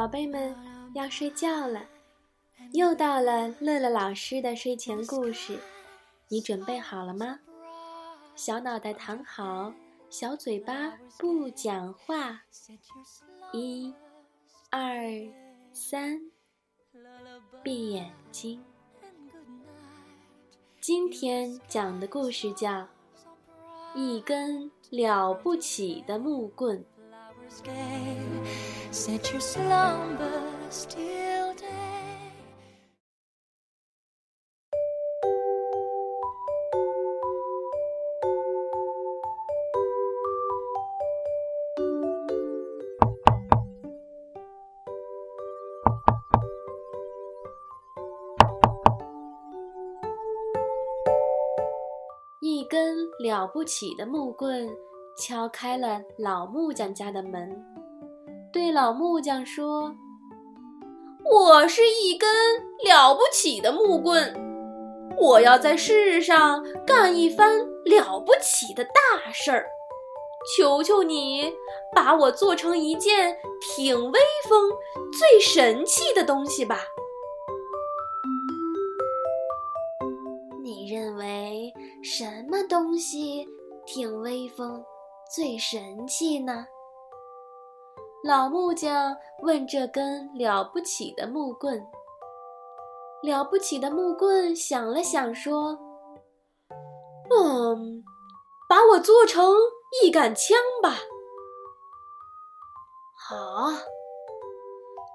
宝贝们要睡觉了，又到了乐乐老师的睡前故事，你准备好了吗？小脑袋躺好，小嘴巴不讲话。一、二、三，闭眼睛。今天讲的故事叫《一根了不起的木棍》。Set your slumbers till day 一根了不起的木棍敲开了老木匠家的门。对老木匠说：“我是一根了不起的木棍，我要在世上干一番了不起的大事儿。求求你，把我做成一件挺威风、最神气的东西吧。你认为什么东西挺威风、最神气呢？”老木匠问：“这根了不起的木棍，了不起的木棍想了想，说：‘嗯，把我做成一杆枪吧。’好，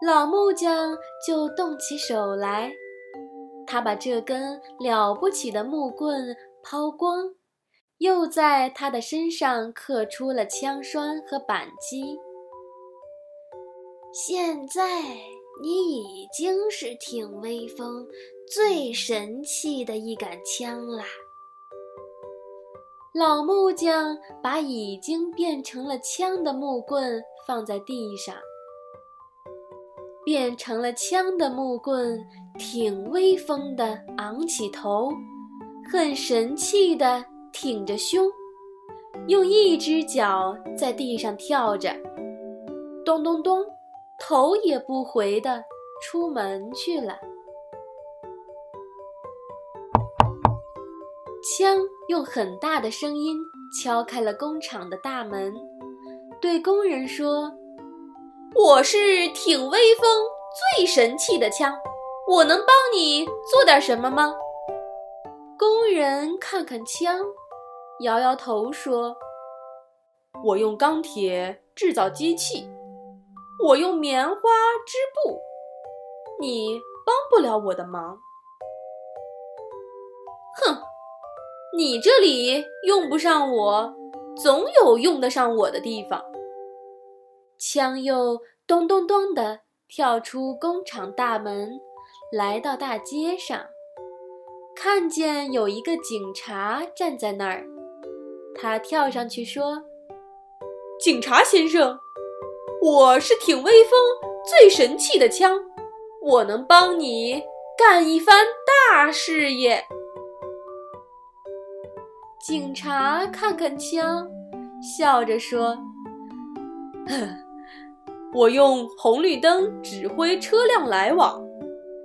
老木匠就动起手来。他把这根了不起的木棍抛光，又在他的身上刻出了枪栓和扳机。”现在你已经是挺威风、最神气的一杆枪啦！老木匠把已经变成了枪的木棍放在地上，变成了枪的木棍挺威风的昂起头，很神气的挺着胸，用一只脚在地上跳着，咚咚咚。头也不回的出门去了。枪用很大的声音敲开了工厂的大门，对工人说：“我是挺威风、最神气的枪，我能帮你做点什么吗？”工人看看枪，摇摇头说：“我用钢铁制造机器。”我用棉花织布，你帮不了我的忙。哼，你这里用不上我，总有用得上我的地方。枪又咚咚咚地跳出工厂大门，来到大街上，看见有一个警察站在那儿，他跳上去说：“警察先生。”我是挺威风、最神气的枪，我能帮你干一番大事业。警察看看枪，笑着说：“我用红绿灯指挥车辆来往，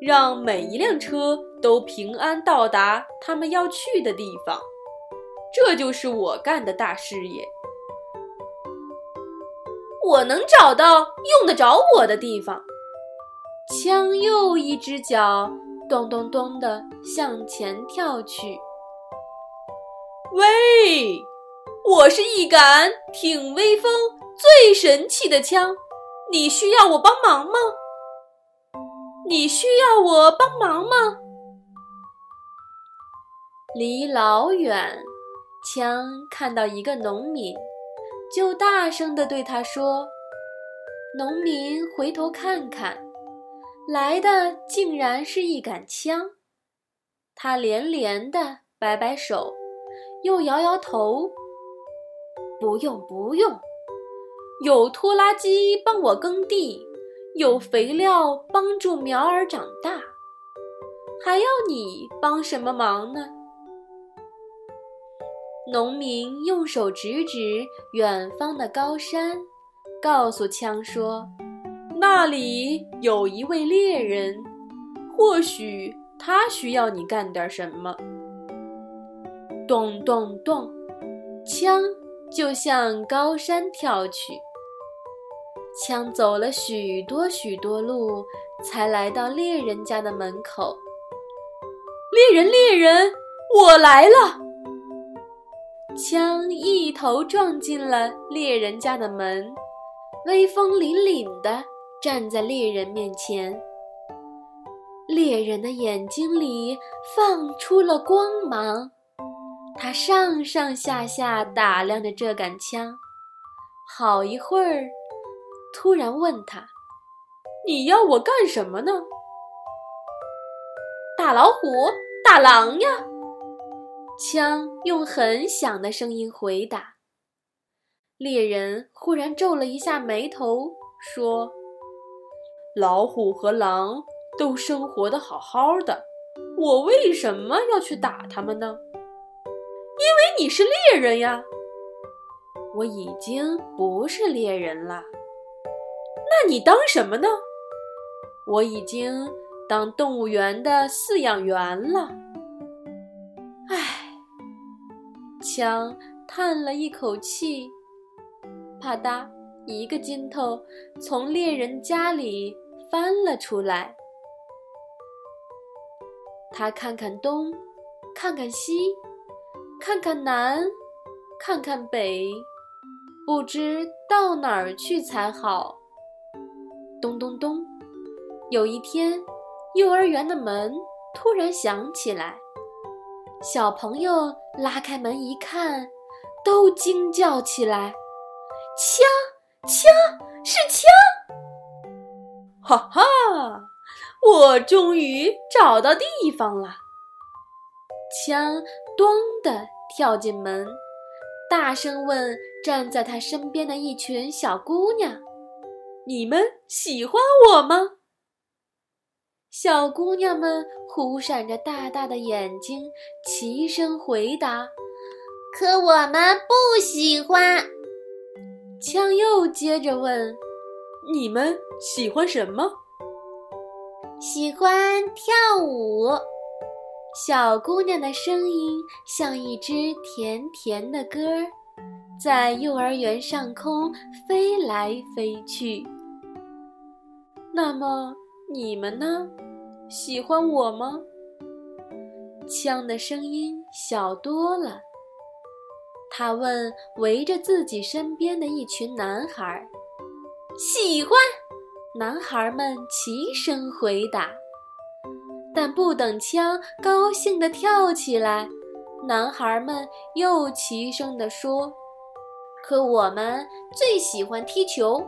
让每一辆车都平安到达他们要去的地方，这就是我干的大事业。”我能找到用得着我的地方。枪又一只脚咚咚咚地向前跳去。喂，我是一杆挺威风、最神气的枪，你需要我帮忙吗？你需要我帮忙吗？离老远，枪看到一个农民。就大声地对他说：“农民回头看看，来的竟然是一杆枪。”他连连地摆摆手，又摇摇头：“不用，不用，有拖拉机帮我耕地，有肥料帮助苗儿长大，还要你帮什么忙呢？”农民用手指指远方的高山，告诉枪说：“那里有一位猎人，或许他需要你干点什么。”咚咚咚，枪就向高山跳去。枪走了许多许多路，才来到猎人家的门口。猎人，猎人，我来了！枪一头撞进了猎人家的门，威风凛凛地站在猎人面前。猎人的眼睛里放出了光芒，他上上下下打量着这杆枪，好一会儿。突然问他：“你要我干什么呢？”“打老虎，打狼呀！”枪用很响的声音回答。猎人忽然皱了一下眉头，说：“老虎和狼都生活的好好的，我为什么要去打他们呢？”“因为你是猎人呀！”“我已经不是猎人了。”那你当什么呢？我已经当动物园的饲养员了。枪叹了一口气，啪嗒，一个筋头从猎人家里翻了出来。他看看东，看看西，看看南，看看北，不知到哪儿去才好。咚咚咚！有一天，幼儿园的门突然响起来，小朋友拉开门一看，都惊叫起来：“枪！枪！是枪！”哈哈，我终于找到地方了！枪“咚”的跳进门，大声问站在他身边的一群小姑娘。你们喜欢我吗？小姑娘们忽闪着大大的眼睛，齐声回答：“可我们不喜欢。”枪又接着问：“你们喜欢什么？”“喜欢跳舞。”小姑娘的声音像一支甜甜的歌儿，在幼儿园上空飞来飞去。那么你们呢？喜欢我吗？枪的声音小多了。他问围着自己身边的一群男孩：“喜欢？”男孩们齐声回答。但不等枪高兴地跳起来，男孩们又齐声地说：“可我们最喜欢踢球。”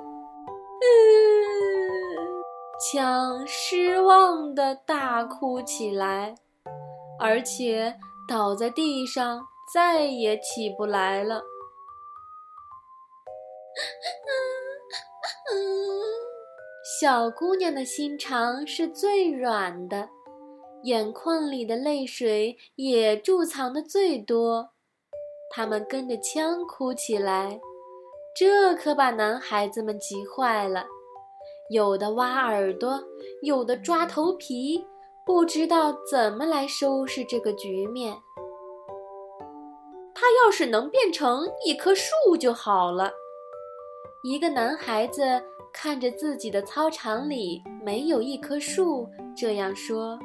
枪失望的大哭起来，而且倒在地上，再也起不来了。小姑娘的心肠是最软的，眼眶里的泪水也贮藏的最多。他们跟着枪哭起来，这可把男孩子们急坏了。有的挖耳朵，有的抓头皮，不知道怎么来收拾这个局面。他要是能变成一棵树就好了。一个男孩子看着自己的操场里没有一棵树，这样说：“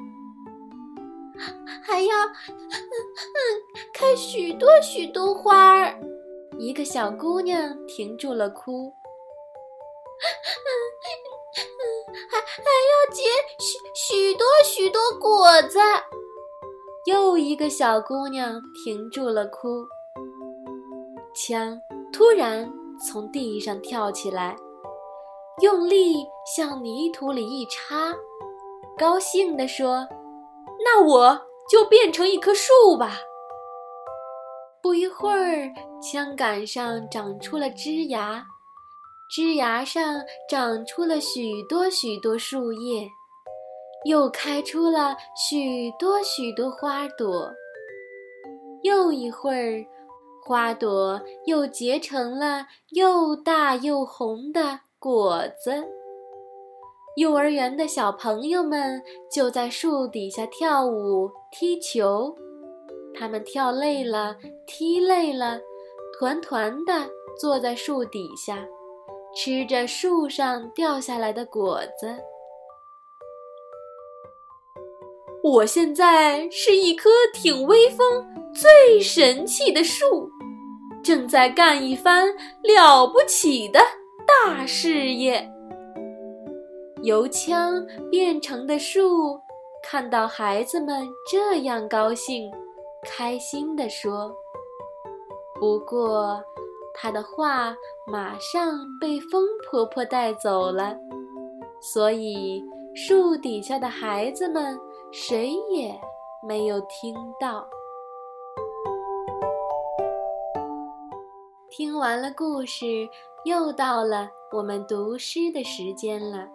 还要开许多许多花儿。”一个小姑娘停住了哭。还要结许许多许多果子。又一个小姑娘停住了哭。枪突然从地上跳起来，用力向泥土里一插，高兴地说：“那我就变成一棵树吧。”不一会儿，枪杆上长出了枝芽。枝芽上长出了许多许多树叶，又开出了许多许多花朵。又一会儿，花朵又结成了又大又红的果子。幼儿园的小朋友们就在树底下跳舞、踢球。他们跳累了，踢累了，团团的坐在树底下，吃着树上掉下来的果子。我现在是一棵挺威风、最神气的树，正在干一番了不起的大事业。油枪变成的树，看到孩子们这样高兴。开心地说：“不过，他的话马上被风婆婆带走了，所以树底下的孩子们谁也没有听到。”听完了故事，又到了我们读诗的时间了。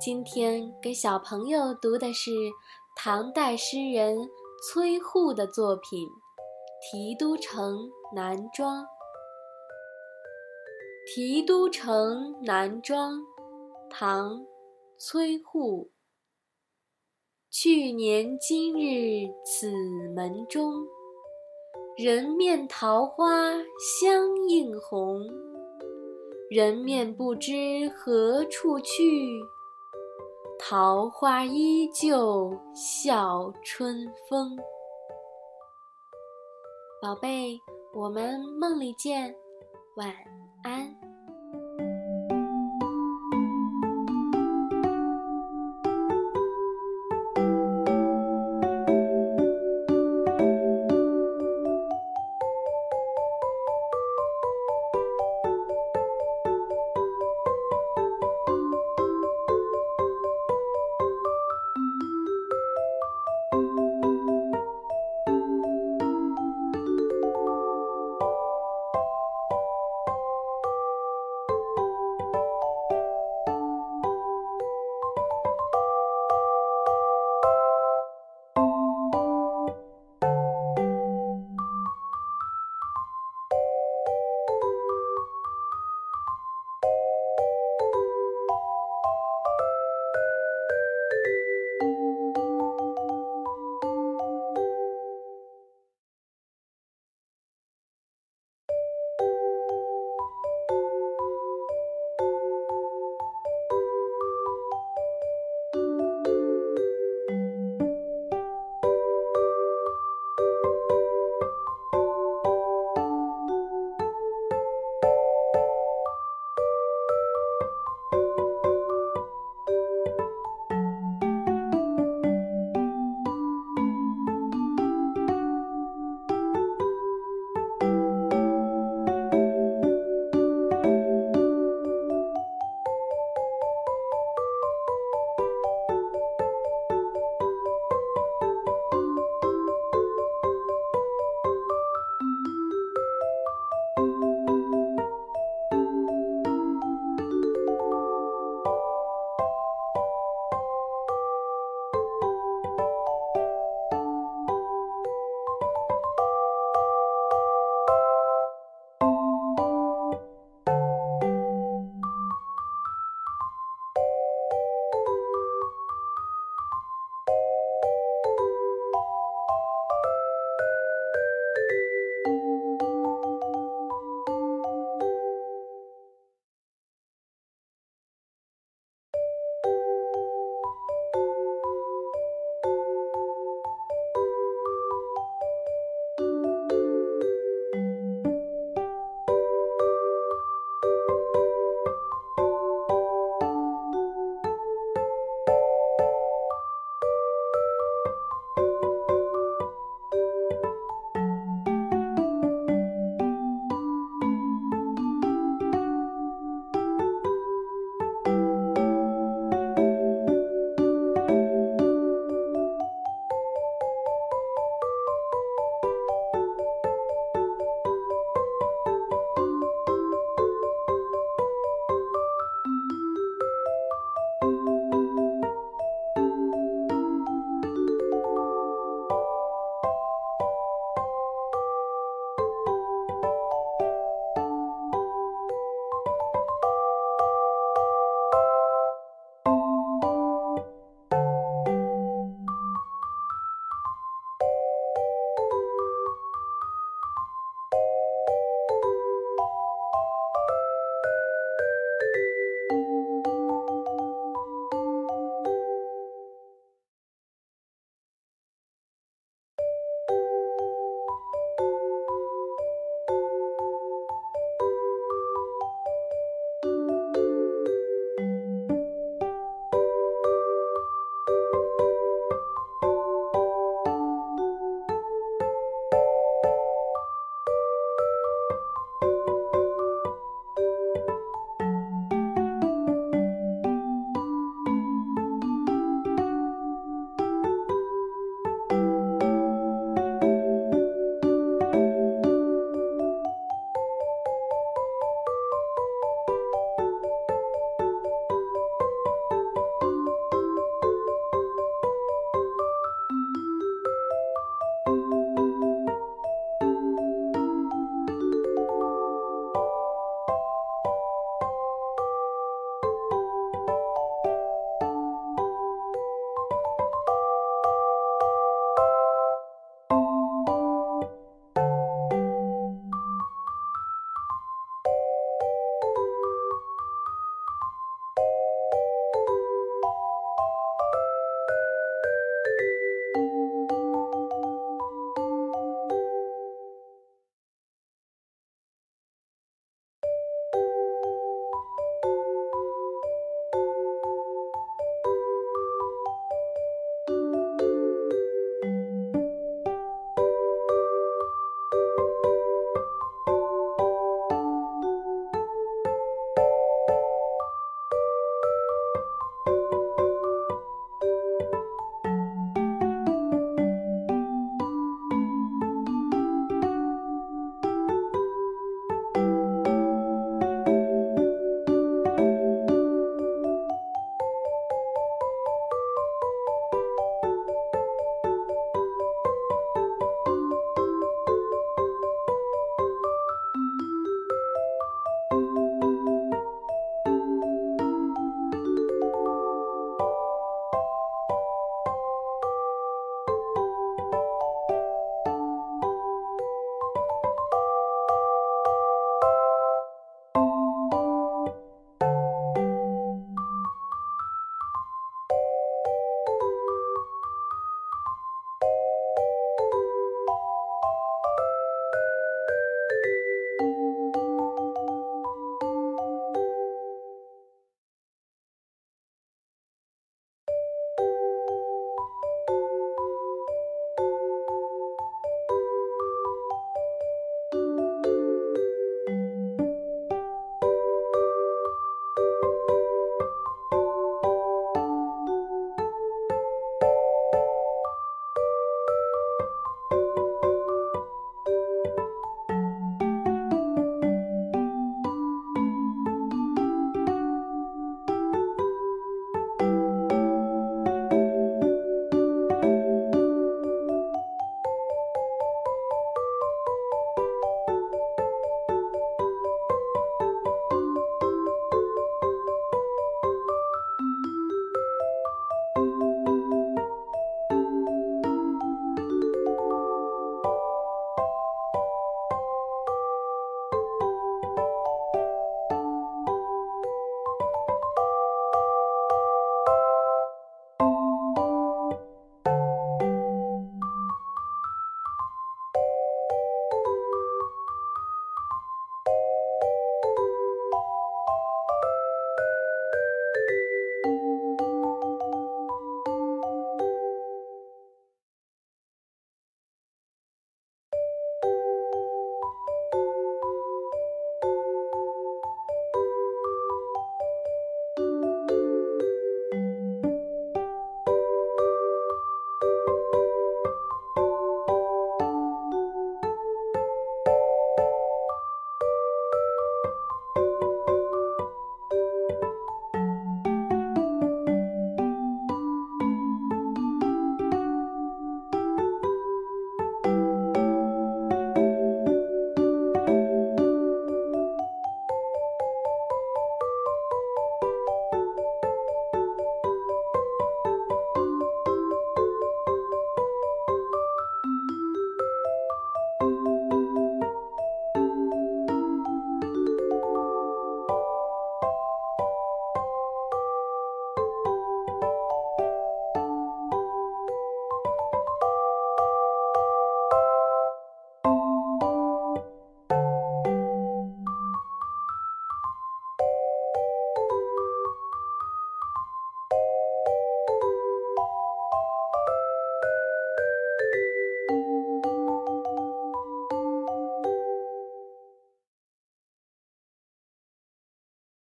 今天给小朋友读的是唐代诗人。崔护的作品《题都城南庄》。《题都城南庄》，唐·崔护。去年今日此门中，人面桃花相映红。人面不知何处去。桃花依旧笑春风。宝贝，我们梦里见，晚安。